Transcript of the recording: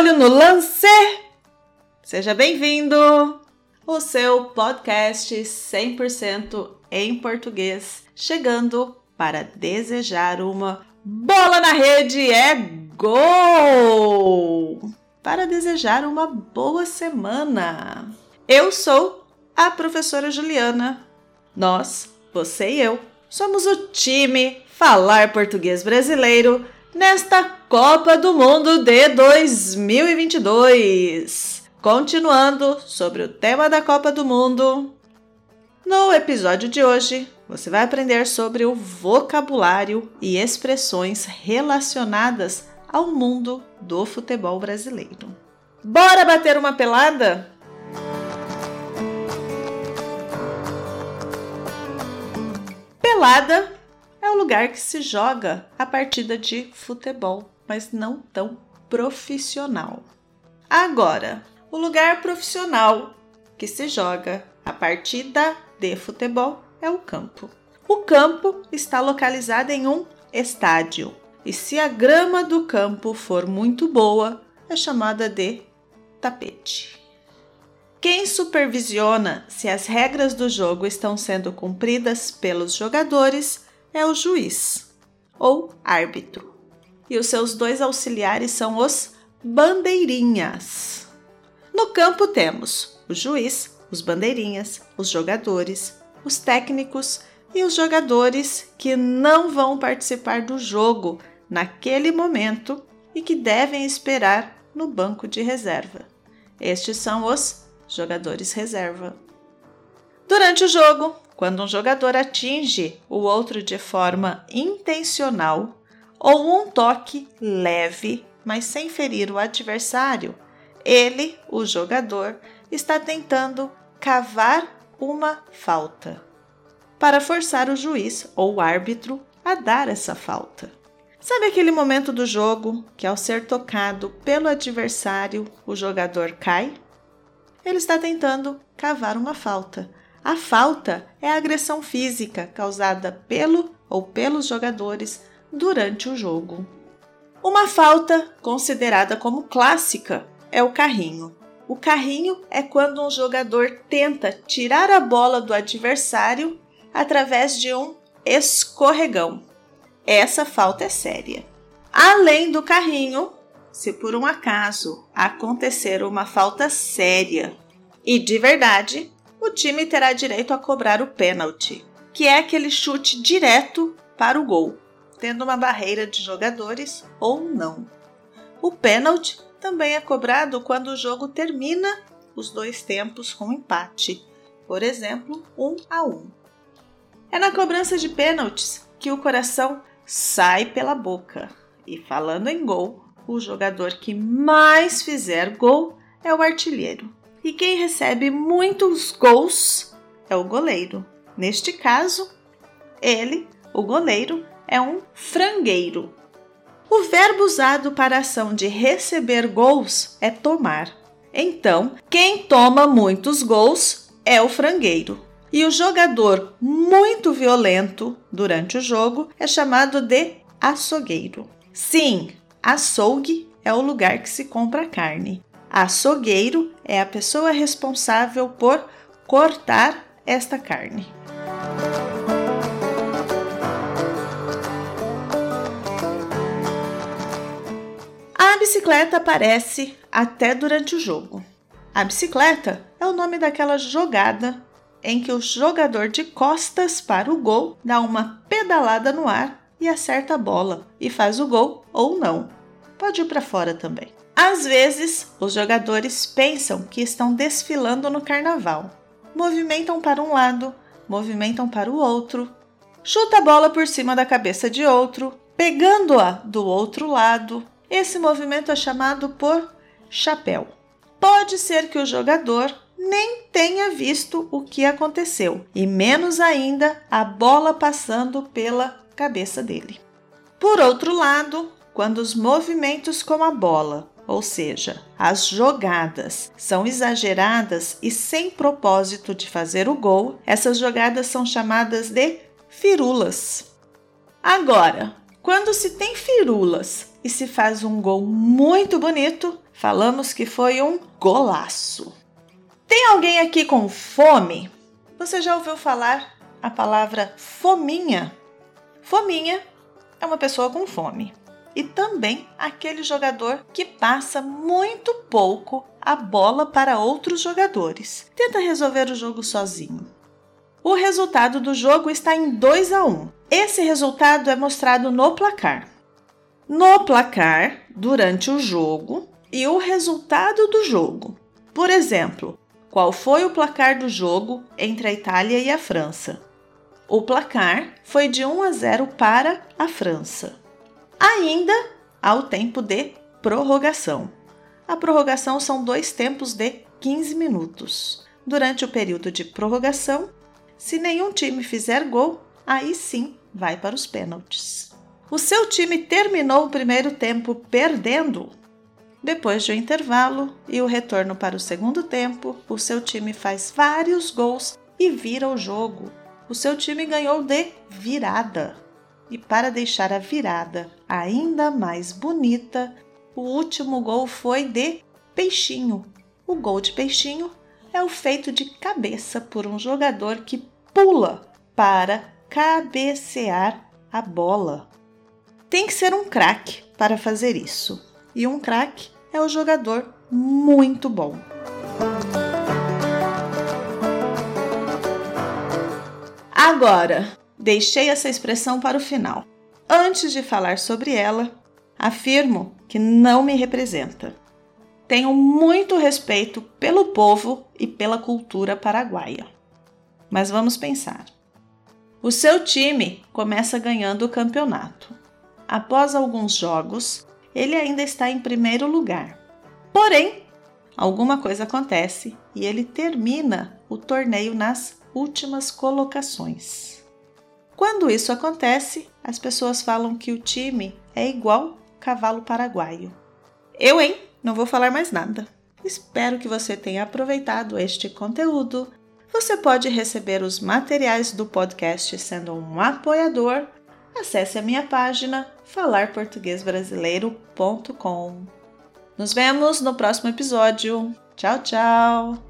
olho no lance! Seja bem-vindo! O seu podcast 100% em português, chegando para desejar uma bola na rede é gol! Para desejar uma boa semana. Eu sou a professora Juliana. Nós, você e eu, somos o time Falar Português Brasileiro nesta Copa do Mundo de 2022. Continuando sobre o tema da Copa do Mundo, no episódio de hoje você vai aprender sobre o vocabulário e expressões relacionadas ao mundo do futebol brasileiro. Bora bater uma pelada? Pelada é o lugar que se joga a partida de futebol, mas não tão profissional. Agora, o lugar profissional que se joga a partida de futebol é o campo. O campo está localizado em um estádio, e se a grama do campo for muito boa, é chamada de tapete. Quem supervisiona se as regras do jogo estão sendo cumpridas pelos jogadores é o juiz ou árbitro. E os seus dois auxiliares são os bandeirinhas. No campo temos o juiz, os bandeirinhas, os jogadores, os técnicos e os jogadores que não vão participar do jogo naquele momento e que devem esperar no banco de reserva. Estes são os jogadores reserva. Durante o jogo, quando um jogador atinge o outro de forma intencional ou um toque leve, mas sem ferir o adversário, ele, o jogador, está tentando cavar uma falta para forçar o juiz ou o árbitro a dar essa falta. Sabe aquele momento do jogo que, ao ser tocado pelo adversário, o jogador cai? Ele está tentando cavar uma falta a falta é a agressão física causada pelo ou pelos jogadores durante o jogo. Uma falta considerada como clássica é o carrinho. O carrinho é quando um jogador tenta tirar a bola do adversário através de um escorregão. Essa falta é séria. Além do carrinho, se por um acaso acontecer uma falta séria e de verdade, o time terá direito a cobrar o pênalti, que é aquele chute direto para o gol, tendo uma barreira de jogadores ou não. O pênalti também é cobrado quando o jogo termina os dois tempos com empate, por exemplo, 1 um a 1. Um. É na cobrança de pênaltis que o coração sai pela boca. E falando em gol, o jogador que mais fizer gol é o artilheiro e quem recebe muitos gols é o goleiro. Neste caso, ele, o goleiro, é um frangueiro. O verbo usado para a ação de receber gols é tomar. Então, quem toma muitos gols é o frangueiro. E o jogador muito violento durante o jogo é chamado de açougueiro. Sim, açougue é o lugar que se compra carne. Açougueiro é a pessoa responsável por cortar esta carne. A bicicleta aparece até durante o jogo. A bicicleta é o nome daquela jogada em que o jogador de costas para o gol dá uma pedalada no ar e acerta a bola e faz o gol ou não. Pode ir para fora também. Às vezes, os jogadores pensam que estão desfilando no carnaval. Movimentam para um lado, movimentam para o outro, chuta a bola por cima da cabeça de outro, pegando-a do outro lado. Esse movimento é chamado por chapéu. Pode ser que o jogador nem tenha visto o que aconteceu, e menos ainda a bola passando pela cabeça dele. Por outro lado, quando os movimentos com a bola ou seja, as jogadas são exageradas e sem propósito de fazer o gol, essas jogadas são chamadas de firulas. Agora, quando se tem firulas e se faz um gol muito bonito, falamos que foi um golaço. Tem alguém aqui com fome? Você já ouviu falar a palavra fominha? Fominha é uma pessoa com fome e também aquele jogador que passa muito pouco a bola para outros jogadores. Tenta resolver o jogo sozinho. O resultado do jogo está em 2 a 1. Esse resultado é mostrado no placar. No placar, durante o jogo e o resultado do jogo. Por exemplo, qual foi o placar do jogo entre a Itália e a França? O placar foi de 1 a 0 para a França ainda ao tempo de prorrogação. A prorrogação são dois tempos de 15 minutos. Durante o período de prorrogação, se nenhum time fizer gol, aí sim vai para os pênaltis. O seu time terminou o primeiro tempo perdendo. Depois de um intervalo e o retorno para o segundo tempo, o seu time faz vários gols e vira o jogo. O seu time ganhou de virada. E para deixar a virada ainda mais bonita, o último gol foi de Peixinho. O gol de Peixinho é o feito de cabeça por um jogador que pula para cabecear a bola. Tem que ser um craque para fazer isso. E um craque é o jogador muito bom. Agora, Deixei essa expressão para o final. Antes de falar sobre ela, afirmo que não me representa. Tenho muito respeito pelo povo e pela cultura paraguaia. Mas vamos pensar. O seu time começa ganhando o campeonato. Após alguns jogos, ele ainda está em primeiro lugar. Porém, alguma coisa acontece e ele termina o torneio nas últimas colocações. Quando isso acontece, as pessoas falam que o time é igual cavalo paraguaio. Eu, hein? Não vou falar mais nada. Espero que você tenha aproveitado este conteúdo. Você pode receber os materiais do podcast sendo um apoiador. Acesse a minha página falarportuguesbrasileiro.com. Nos vemos no próximo episódio. Tchau, tchau!